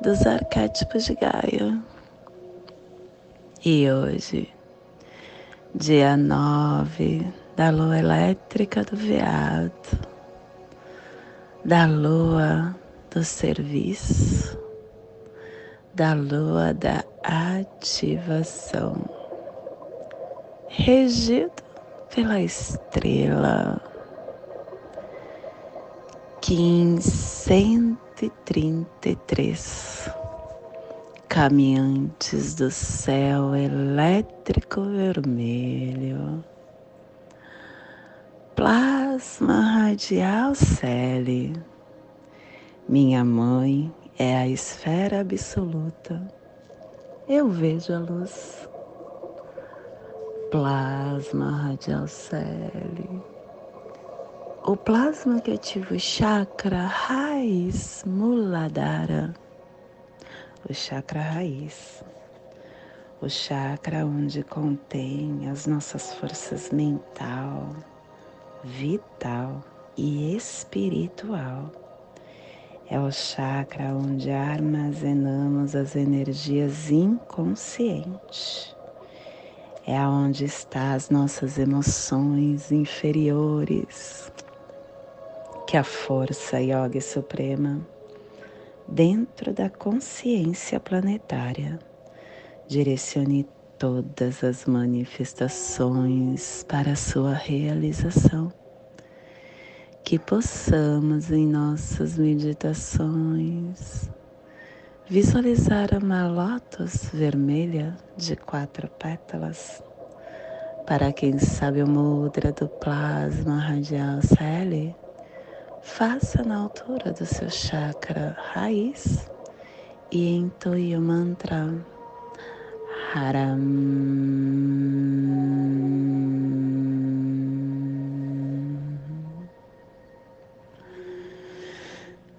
dos arquétipos de Gaia. E hoje, dia 9 da lua elétrica do veado, da lua do serviço, da lua da ativação, regido pela estrela 1533 Caminhantes do céu elétrico vermelho, plasma radial Cele. Minha mãe é a esfera absoluta. Eu vejo a luz. Plasma radial Cele o plasma que ativa o chakra raiz Muladhara, o chakra raiz, o chakra onde contém as nossas forças mental, vital e espiritual. É o chakra onde armazenamos as energias inconscientes. É aonde estão as nossas emoções inferiores, que a força yoga suprema, dentro da consciência planetária, direcione todas as manifestações para a sua realização. Que possamos em nossas meditações visualizar uma lótus vermelha de quatro pétalas. Para quem sabe o mudra do plasma radial Celi, faça na altura do seu chakra raiz e entoie o mantra Haram.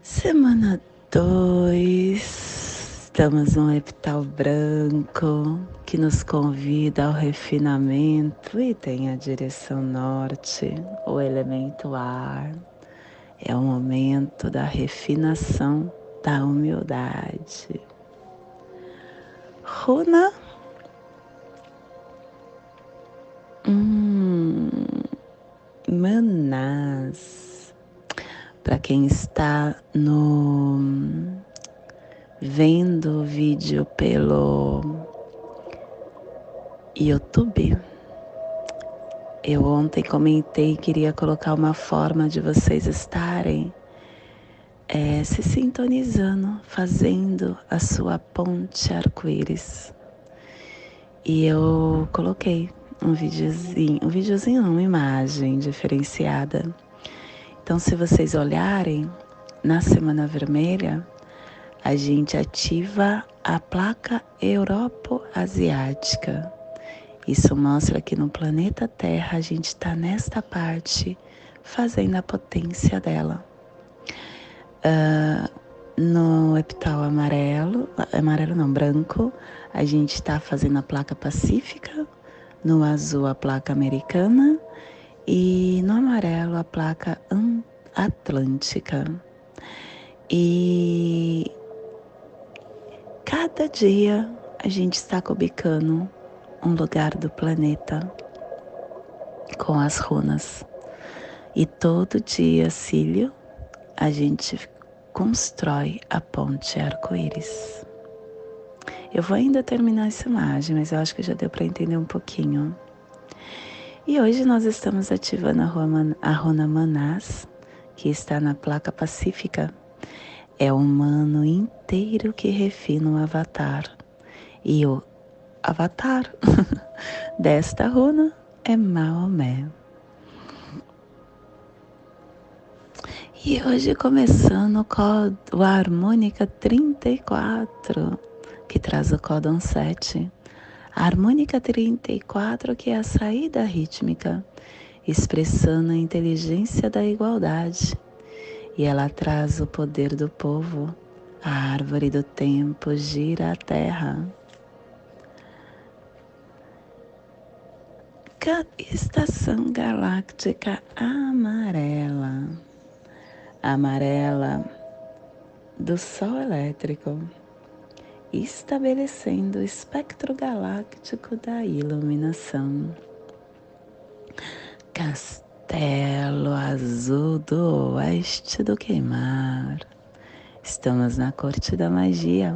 Semana 2, estamos num epital branco que nos convida ao refinamento e tem a direção norte, o elemento ar é o momento da refinação da humildade. Runa. Hum, Manás. Para quem está no vendo o vídeo pelo YouTube, eu ontem comentei que queria colocar uma forma de vocês estarem é, se sintonizando, fazendo a sua ponte arco-íris. E eu coloquei um videozinho, um videozinho uma imagem diferenciada. Então, se vocês olharem na Semana Vermelha, a gente ativa a placa Europo-Asiática isso mostra que no planeta Terra a gente está nesta parte fazendo a potência dela. Uh, no epital amarelo, amarelo não, branco, a gente está fazendo a placa pacífica, no azul a placa americana e no amarelo a placa atlântica. E cada dia a gente está cobicando um lugar do planeta com as runas. E todo dia, Cílio, a gente constrói a ponte arco-íris. Eu vou ainda terminar essa imagem, mas eu acho que já deu para entender um pouquinho. E hoje nós estamos ativando a runa Manás, que está na placa pacífica. É o humano inteiro que refina o avatar. E o avatar desta runa é Maomé. E hoje começando com a harmônica 34, que traz o códon 7. A harmônica 34, que é a saída rítmica, expressando a inteligência da igualdade. E ela traz o poder do povo. A árvore do tempo gira a terra. Estação galáctica amarela amarela do Sol elétrico, estabelecendo o espectro galáctico da iluminação. Castelo azul do oeste do queimar. Estamos na corte da magia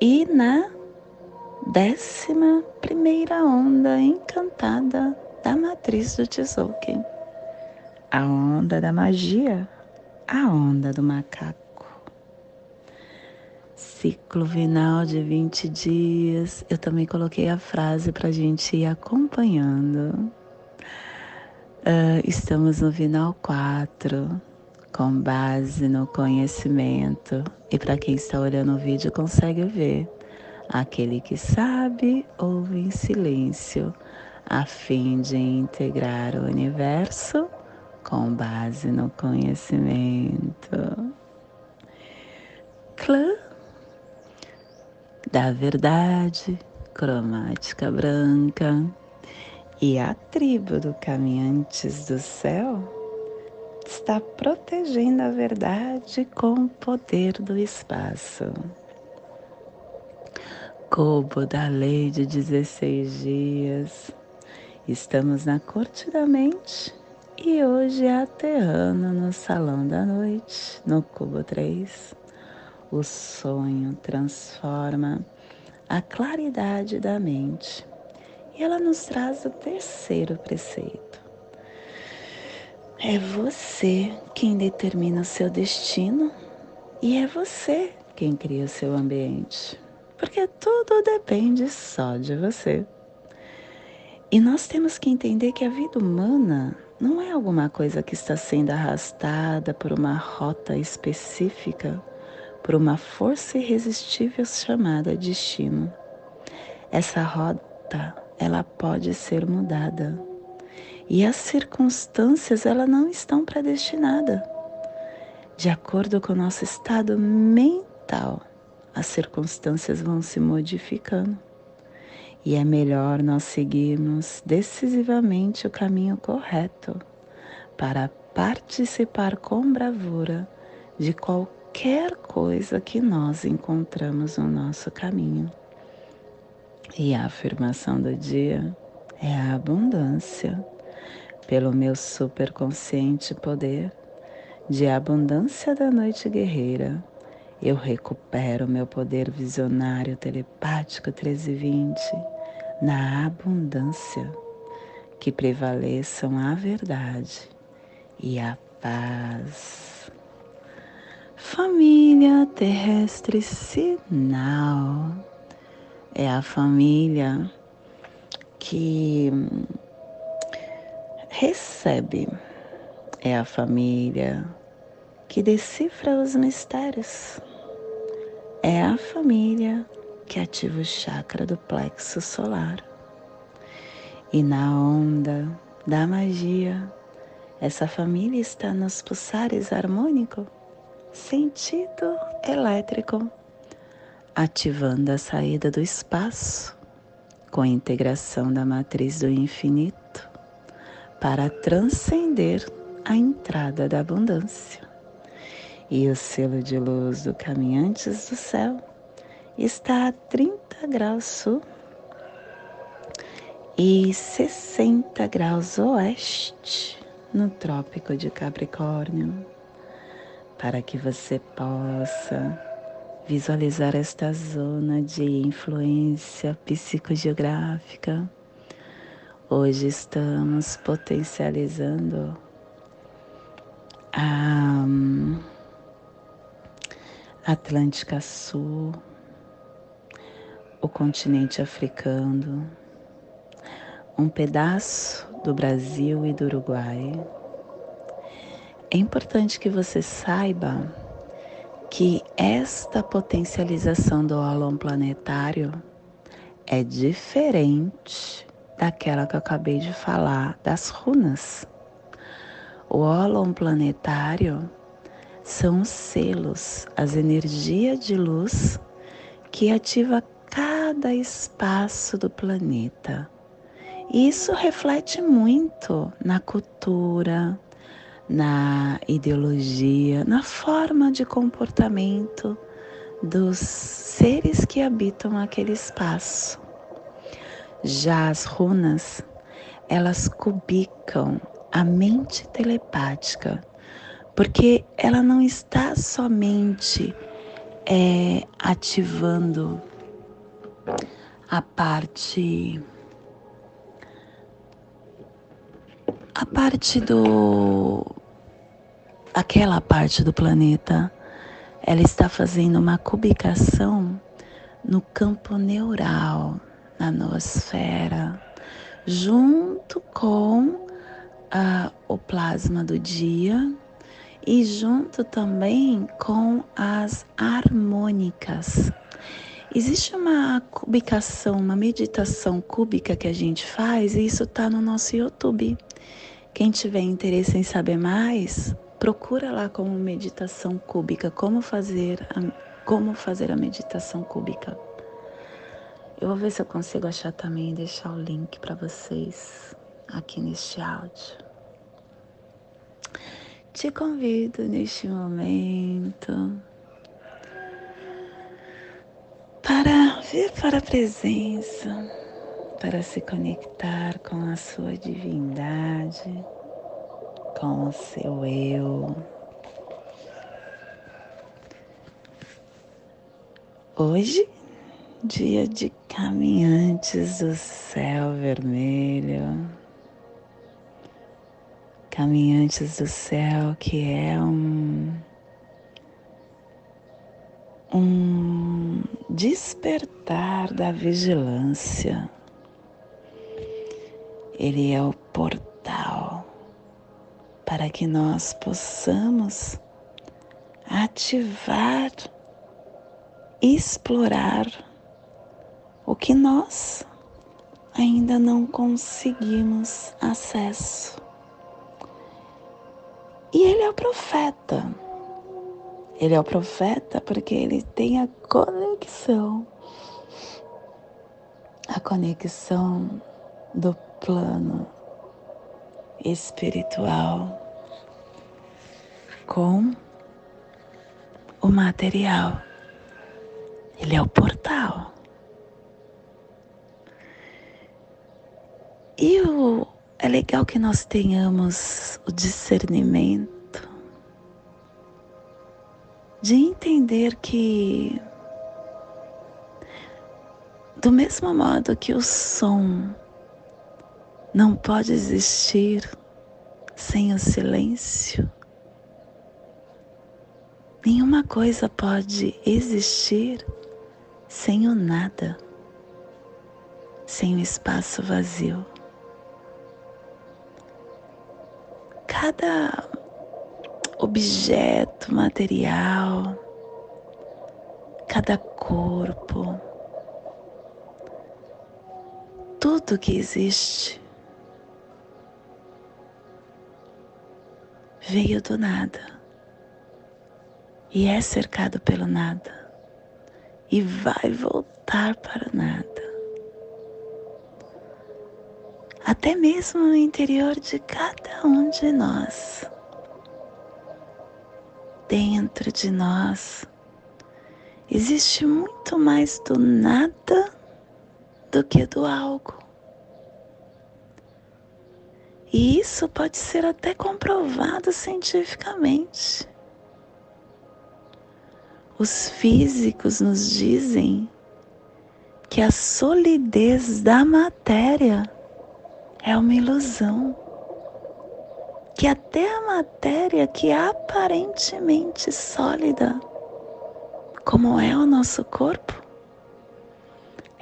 e na décima primeira onda encantada da matriz do Tzolk'in. A onda da magia a onda do macaco. Ciclo final de 20 dias. Eu também coloquei a frase para a gente ir acompanhando. Uh, estamos no final 4, com base no conhecimento. E para quem está olhando o vídeo, consegue ver. Aquele que sabe, ouve em silêncio, a fim de integrar o universo com base no conhecimento. Clã da verdade, cromática branca, e a tribo do Caminhantes do Céu está protegendo a verdade com o poder do espaço. Cobo da lei de 16 dias. Estamos na corte da mente e hoje é aterrando no salão da noite, no cubo 3. O sonho transforma a claridade da mente. E ela nos traz o terceiro preceito. É você quem determina o seu destino e é você quem cria o seu ambiente. Porque tudo depende só de você. E nós temos que entender que a vida humana não é alguma coisa que está sendo arrastada por uma rota específica, por uma força irresistível chamada destino. Essa rota, ela pode ser mudada. E as circunstâncias, elas não estão predestinadas. De acordo com o nosso estado mental, as circunstâncias vão se modificando. E é melhor nós seguirmos decisivamente o caminho correto para participar com bravura de qualquer coisa que nós encontramos no nosso caminho. E a afirmação do dia é a abundância, pelo meu superconsciente poder de abundância da noite guerreira eu recupero meu poder visionário telepático 1320 na abundância, que prevaleçam a verdade e a paz. Família terrestre sinal. É a família que recebe, é a família que decifra os mistérios é a família que ativa o chakra do plexo solar. E na onda da magia, essa família está nos pulsares harmônico, sentido elétrico, ativando a saída do espaço com a integração da matriz do infinito para transcender a entrada da abundância e o selo de luz do Caminhantes do Céu está a 30 graus sul e 60 graus oeste no Trópico de Capricórnio, para que você possa visualizar esta zona de influência psicogeográfica. Hoje estamos potencializando a Atlântica Sul, o continente africano, um pedaço do Brasil e do Uruguai, é importante que você saiba que esta potencialização do ólon planetário é diferente daquela que eu acabei de falar das runas. O ólon planetário são os selos, as energias de luz que ativa cada espaço do planeta. E isso reflete muito na cultura, na ideologia, na forma de comportamento dos seres que habitam aquele espaço. Já as runas, elas cubicam a mente telepática, porque ela não está somente é, ativando a parte a parte do aquela parte do planeta ela está fazendo uma cubicação no campo neural, na noosfera, junto com uh, o plasma do dia e junto também com as harmônicas. Existe uma cubicação, uma meditação cúbica que a gente faz e isso está no nosso YouTube. Quem tiver interesse em saber mais, procura lá como meditação cúbica, como fazer a, como fazer a meditação cúbica. Eu vou ver se eu consigo achar também e deixar o link para vocês aqui neste áudio. Te convido neste momento para vir para a presença, para se conectar com a sua divindade, com o seu eu. Hoje, dia de caminhantes do céu vermelho caminhantes do céu, que é um, um despertar da vigilância. Ele é o portal para que nós possamos ativar, explorar o que nós ainda não conseguimos acesso. E ele é o profeta. Ele é o profeta porque ele tem a conexão a conexão do plano espiritual com o material. Ele é o portal. E o é legal que nós tenhamos o discernimento de entender que, do mesmo modo que o som não pode existir sem o silêncio, nenhuma coisa pode existir sem o nada, sem o espaço vazio. Cada objeto material, cada corpo, tudo que existe veio do nada e é cercado pelo nada e vai voltar para o nada até mesmo no interior de cada um de nós. Dentro de nós existe muito mais do nada do que do algo. E isso pode ser até comprovado cientificamente. Os físicos nos dizem que a solidez da matéria é uma ilusão. Que até a matéria que é aparentemente sólida, como é o nosso corpo,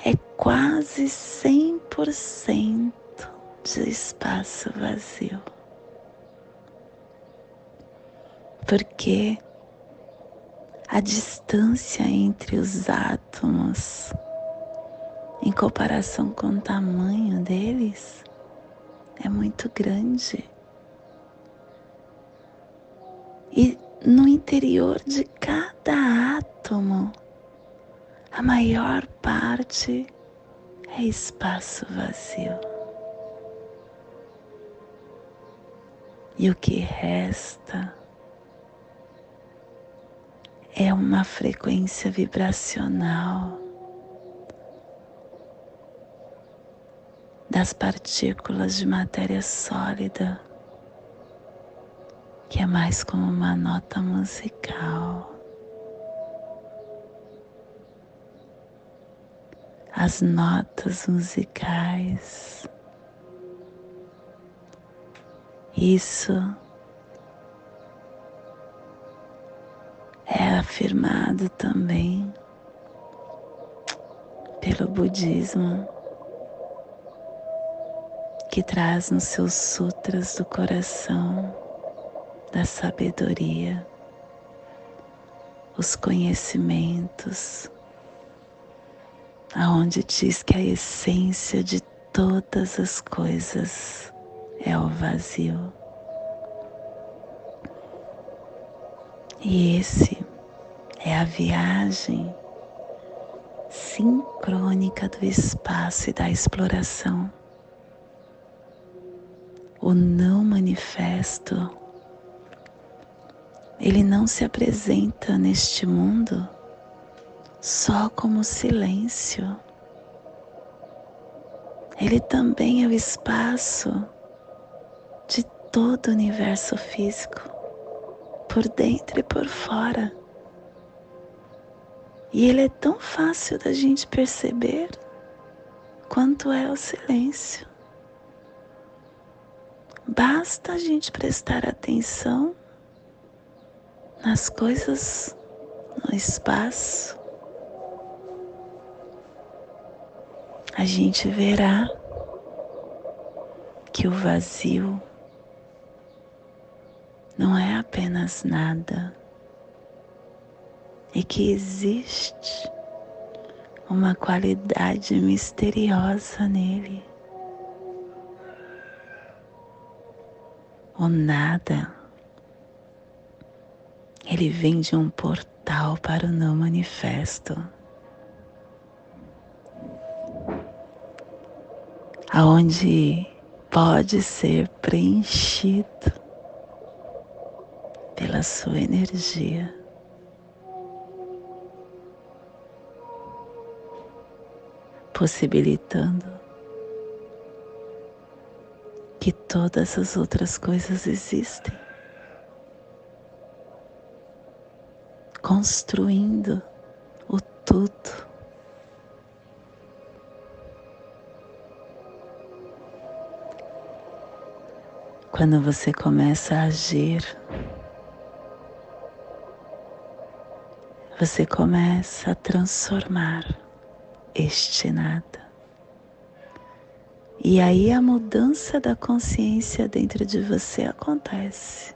é quase 100% de espaço vazio. porque a distância entre os átomos, em comparação com o tamanho deles, é muito grande. E no interior de cada átomo, a maior parte é espaço vazio. E o que resta é uma frequência vibracional das partículas de matéria sólida, que é mais como uma nota musical. As notas musicais. Isso é afirmado também pelo Budismo, que traz nos seus sutras do coração da sabedoria os conhecimentos, aonde diz que a essência de todas as coisas é o vazio. E esse é a viagem sincrônica do espaço e da exploração. O não manifesto, ele não se apresenta neste mundo só como silêncio. Ele também é o espaço de todo o universo físico por dentro e por fora. E ele é tão fácil da gente perceber quanto é o silêncio. Basta a gente prestar atenção nas coisas no espaço. A gente verá que o vazio não é apenas nada e que existe uma qualidade misteriosa nele. O nada, ele vem de um portal para o não manifesto. Aonde pode ser preenchido pela sua energia. Possibilitando que todas as outras coisas existem, construindo o tudo. Quando você começa a agir você começa a transformar este nada. E aí a mudança da consciência dentro de você acontece.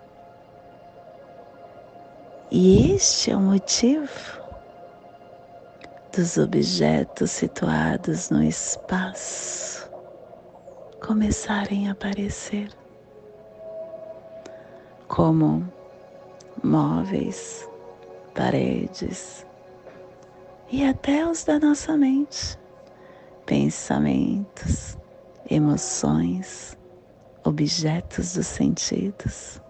E este é o motivo dos objetos situados no espaço começarem a aparecer como móveis, paredes e até os da nossa mente, pensamentos, emoções, objetos dos sentidos.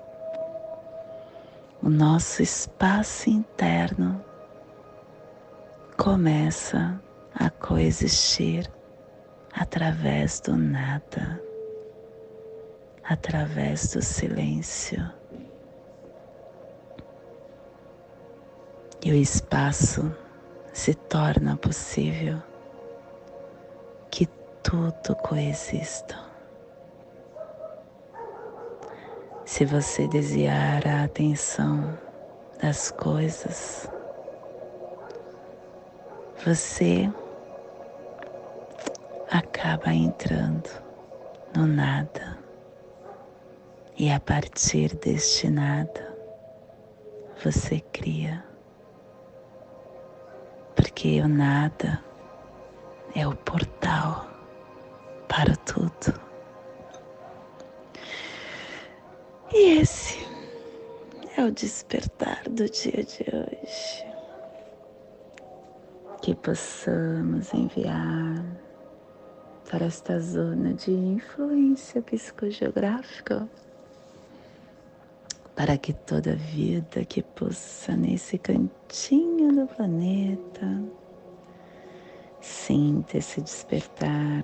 O nosso espaço interno começa a coexistir através do nada, através do silêncio. e o espaço se torna possível tudo coexista. Se você desviar a atenção das coisas, você acaba entrando no nada. E a partir deste nada, você cria. Porque o nada é o portal para tudo. E esse é o despertar do dia de hoje. Que possamos enviar para esta zona de influência psicogeográfica, para que toda vida que possa nesse cantinho do planeta sinta esse despertar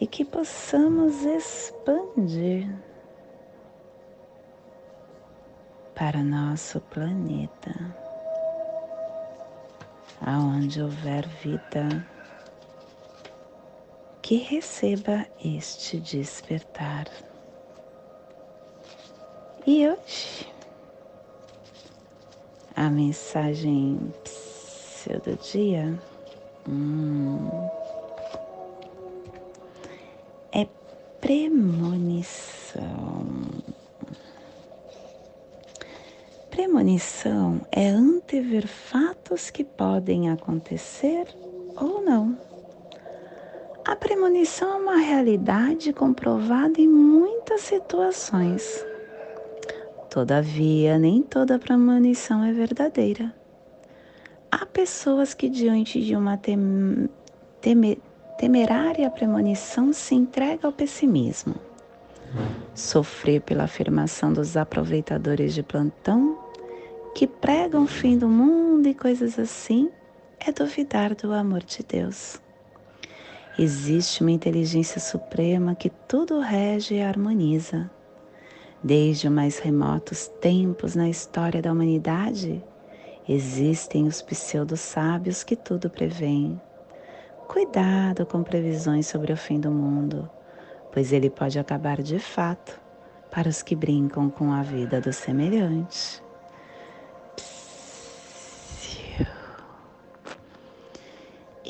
e que possamos expandir para nosso planeta, aonde houver vida, que receba este despertar. E hoje, a mensagem do dia hum, premonição. Premonição é antever fatos que podem acontecer ou não. A premonição é uma realidade comprovada em muitas situações. Todavia, nem toda premonição é verdadeira. Há pessoas que, diante de uma tem, teme, temerária premonição, se entregam ao pessimismo. Sofrer pela afirmação dos aproveitadores de plantão que pregam o fim do mundo e coisas assim é duvidar do amor de Deus. Existe uma inteligência suprema que tudo rege e harmoniza. Desde os mais remotos tempos na história da humanidade, existem os pseudo-sábios que tudo preveem. Cuidado com previsões sobre o fim do mundo, pois ele pode acabar de fato para os que brincam com a vida do semelhante.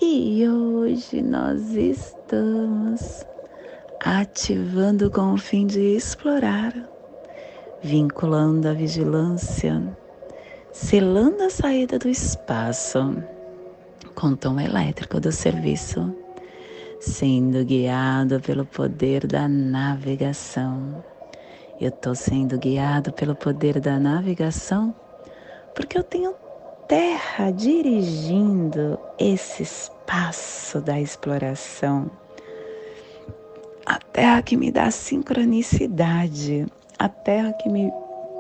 E hoje nós estamos ativando com o fim de explorar, vinculando a vigilância, selando a saída do espaço com tom elétrico do serviço, sendo guiado pelo poder da navegação. Eu estou sendo guiado pelo poder da navegação porque eu tenho terra dirigindo esse espaço da exploração. A terra que me dá sincronicidade, a terra que me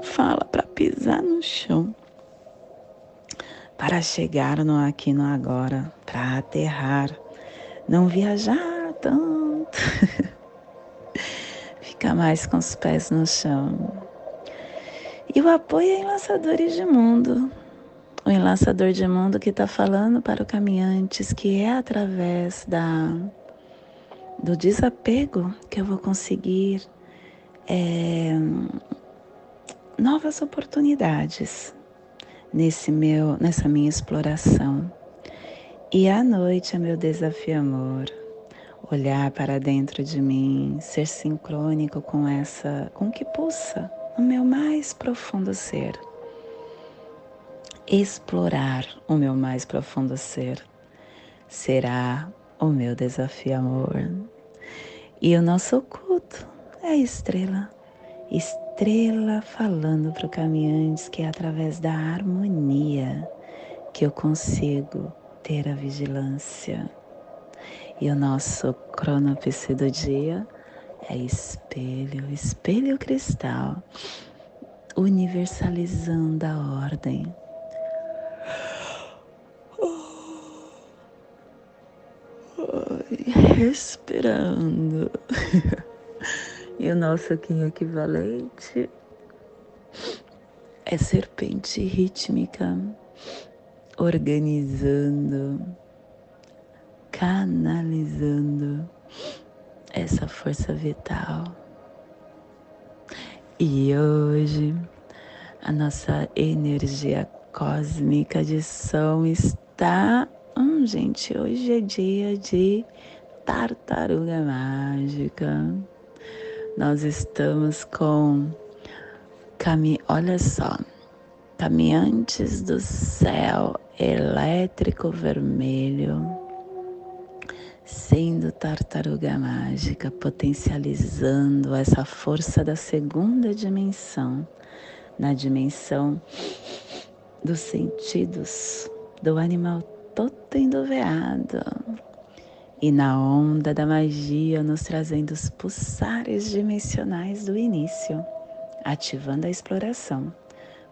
fala para pisar no chão, para chegar no aqui no agora, para aterrar, não viajar tanto, ficar mais com os pés no chão. E o apoio é em lançadores de mundo, o enlaçador de mundo que está falando para os caminhantes que é através da do desapego que eu vou conseguir é, novas oportunidades nesse meu nessa minha exploração e à noite é meu desafio amor olhar para dentro de mim ser sincrônico com essa com que pulsa no meu mais profundo ser explorar o meu mais profundo ser. Será o meu desafio, amor. E o nosso culto é a estrela. Estrela falando para o caminhante que é através da harmonia que eu consigo ter a vigilância. E o nosso cronopse do dia é espelho, espelho cristal, universalizando a ordem respirando. e o nosso Kim equivalente é serpente rítmica, organizando, canalizando essa força vital. E hoje a nossa energia cósmica de som está. Hum, gente, hoje é dia de tartaruga mágica. Nós estamos com Cami... Olha só, caminhantes do céu elétrico vermelho, sendo tartaruga mágica, potencializando essa força da segunda dimensão, na dimensão dos sentidos do animal totem do veado. E na onda da magia, nos trazendo os pulsares dimensionais do início, ativando a exploração,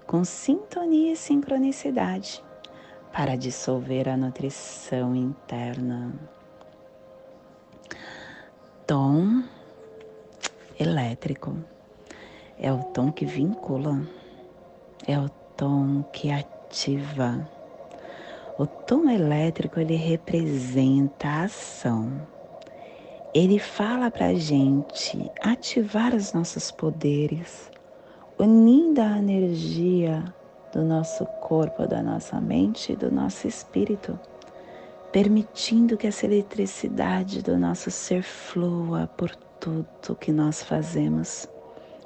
com sintonia e sincronicidade, para dissolver a nutrição interna. Tom elétrico é o tom que vincula, é o tom que ativa o tom elétrico ele representa a ação. Ele fala para a gente ativar os nossos poderes, unindo a energia do nosso corpo, da nossa mente e do nosso espírito, permitindo que essa eletricidade do nosso ser flua por tudo que nós fazemos,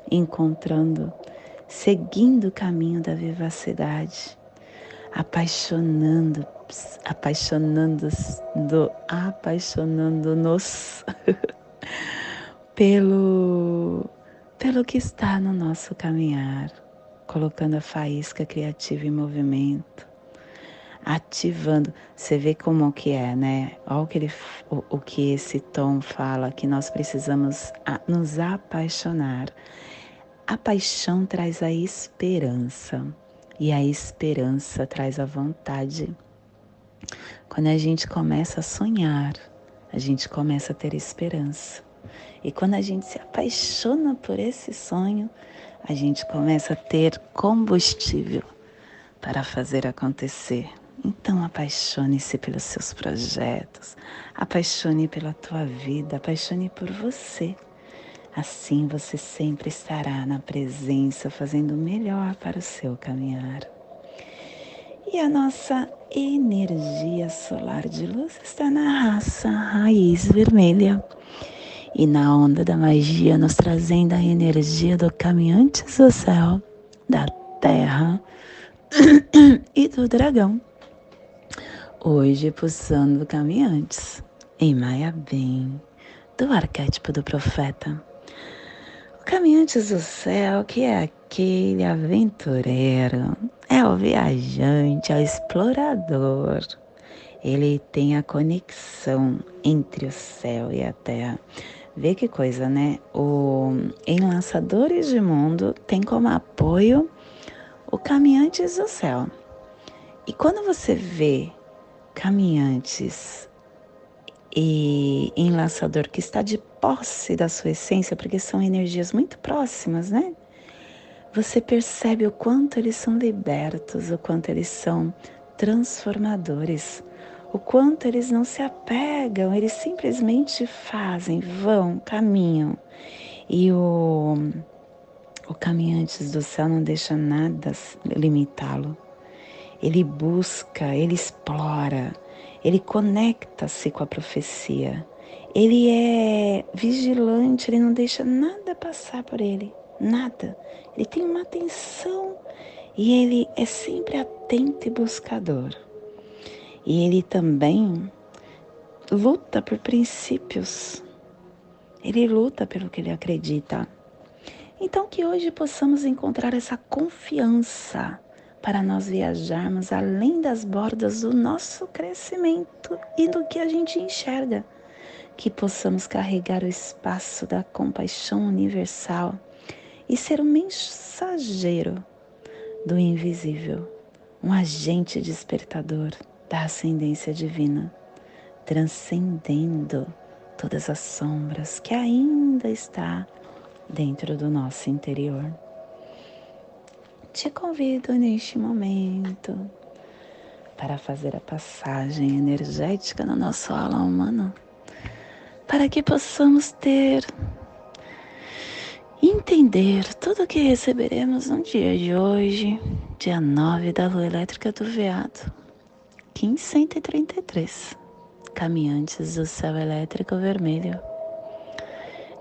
encontrando, seguindo o caminho da vivacidade apaixonando, apaixonando, apaixonando-nos pelo, pelo que está no nosso caminhar, colocando a faísca criativa em movimento, ativando. Você vê como que é, né? Olha o que, ele, o, o que esse tom fala, que nós precisamos nos apaixonar. A paixão traz a esperança. E a esperança traz a vontade. Quando a gente começa a sonhar, a gente começa a ter esperança. E quando a gente se apaixona por esse sonho, a gente começa a ter combustível para fazer acontecer. Então apaixone-se pelos seus projetos, apaixone pela tua vida, apaixone por você. Assim você sempre estará na presença, fazendo melhor para o seu caminhar. E a nossa energia solar de luz está na raça raiz vermelha. E na onda da magia, nos trazendo a energia do caminhantes do céu, da terra e do dragão. Hoje, pulsando caminhantes em Maia Bem, do arquétipo do profeta Caminhantes do céu, que é aquele aventureiro, é o viajante, é o explorador. Ele tem a conexão entre o céu e a terra. Vê que coisa, né? O Enlaçadores de Mundo tem como apoio o Caminhantes do Céu. E quando você vê caminhantes e enlaçador que está de posse da sua essência, porque são energias muito próximas, né? Você percebe o quanto eles são libertos, o quanto eles são transformadores, o quanto eles não se apegam, eles simplesmente fazem, vão, caminham. E o, o Caminhantes do Céu não deixa nada limitá-lo. Ele busca, ele explora, ele conecta-se com a profecia. Ele é vigilante, ele não deixa nada passar por ele, nada. Ele tem uma atenção e ele é sempre atento e buscador. E ele também luta por princípios. Ele luta pelo que ele acredita. Então que hoje possamos encontrar essa confiança para nós viajarmos além das bordas do nosso crescimento e do que a gente enxerga, que possamos carregar o espaço da compaixão universal e ser um mensageiro do invisível, um agente despertador da ascendência divina, transcendendo todas as sombras que ainda está dentro do nosso interior. Te convido neste momento para fazer a passagem energética no nosso aula humano, para que possamos ter, entender tudo o que receberemos no dia de hoje, dia 9 da lua elétrica do veado, 1533, caminhantes do céu elétrico vermelho.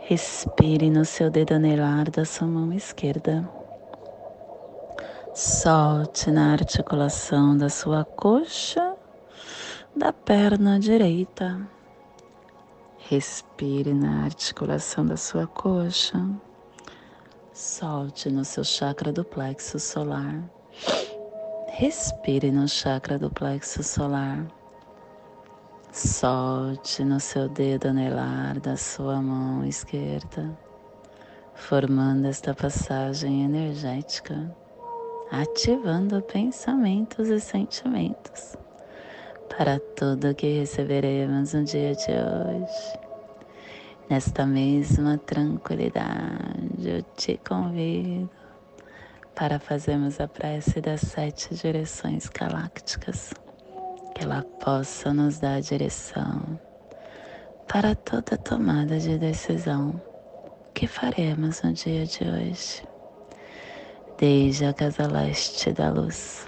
Respire no seu dedo anelar da sua mão esquerda Solte na articulação da sua coxa, da perna direita. Respire na articulação da sua coxa. Solte no seu chakra do plexo solar. Respire no chakra do plexo solar. Solte no seu dedo anelar da sua mão esquerda, formando esta passagem energética ativando pensamentos e sentimentos para tudo que receberemos no dia de hoje. Nesta mesma tranquilidade, eu te convido para fazermos a prece das sete direções galácticas, que ela possa nos dar direção para toda tomada de decisão que faremos no dia de hoje desde a casa leste da luz,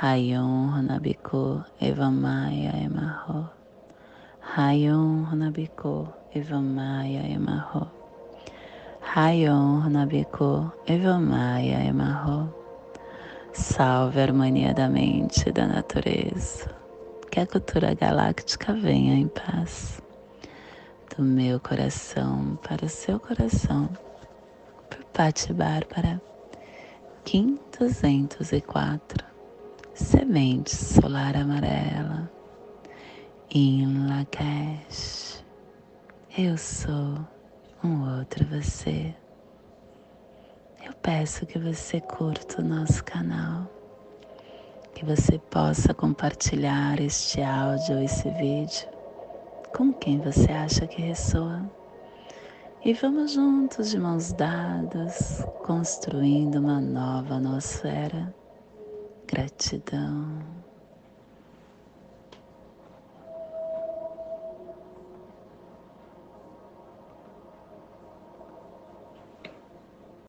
Rayon Runabiku Evamaya Emarro. Rayon Runabiku Evamaya Emarro. Rayon Runabiku Evamaya Emarro. Salve a harmonia da mente e da natureza. Que a cultura galáctica venha em paz do meu coração para o seu coração, por Pati Bárbara, Kim 204, Semente Solar Amarela, em Lakesh, eu sou um outro você. Eu peço que você curta o nosso canal, que você possa compartilhar este áudio, esse vídeo com quem você acha que ressoa. E vamos juntos, de mãos dadas, construindo uma nova nosfera. Gratidão.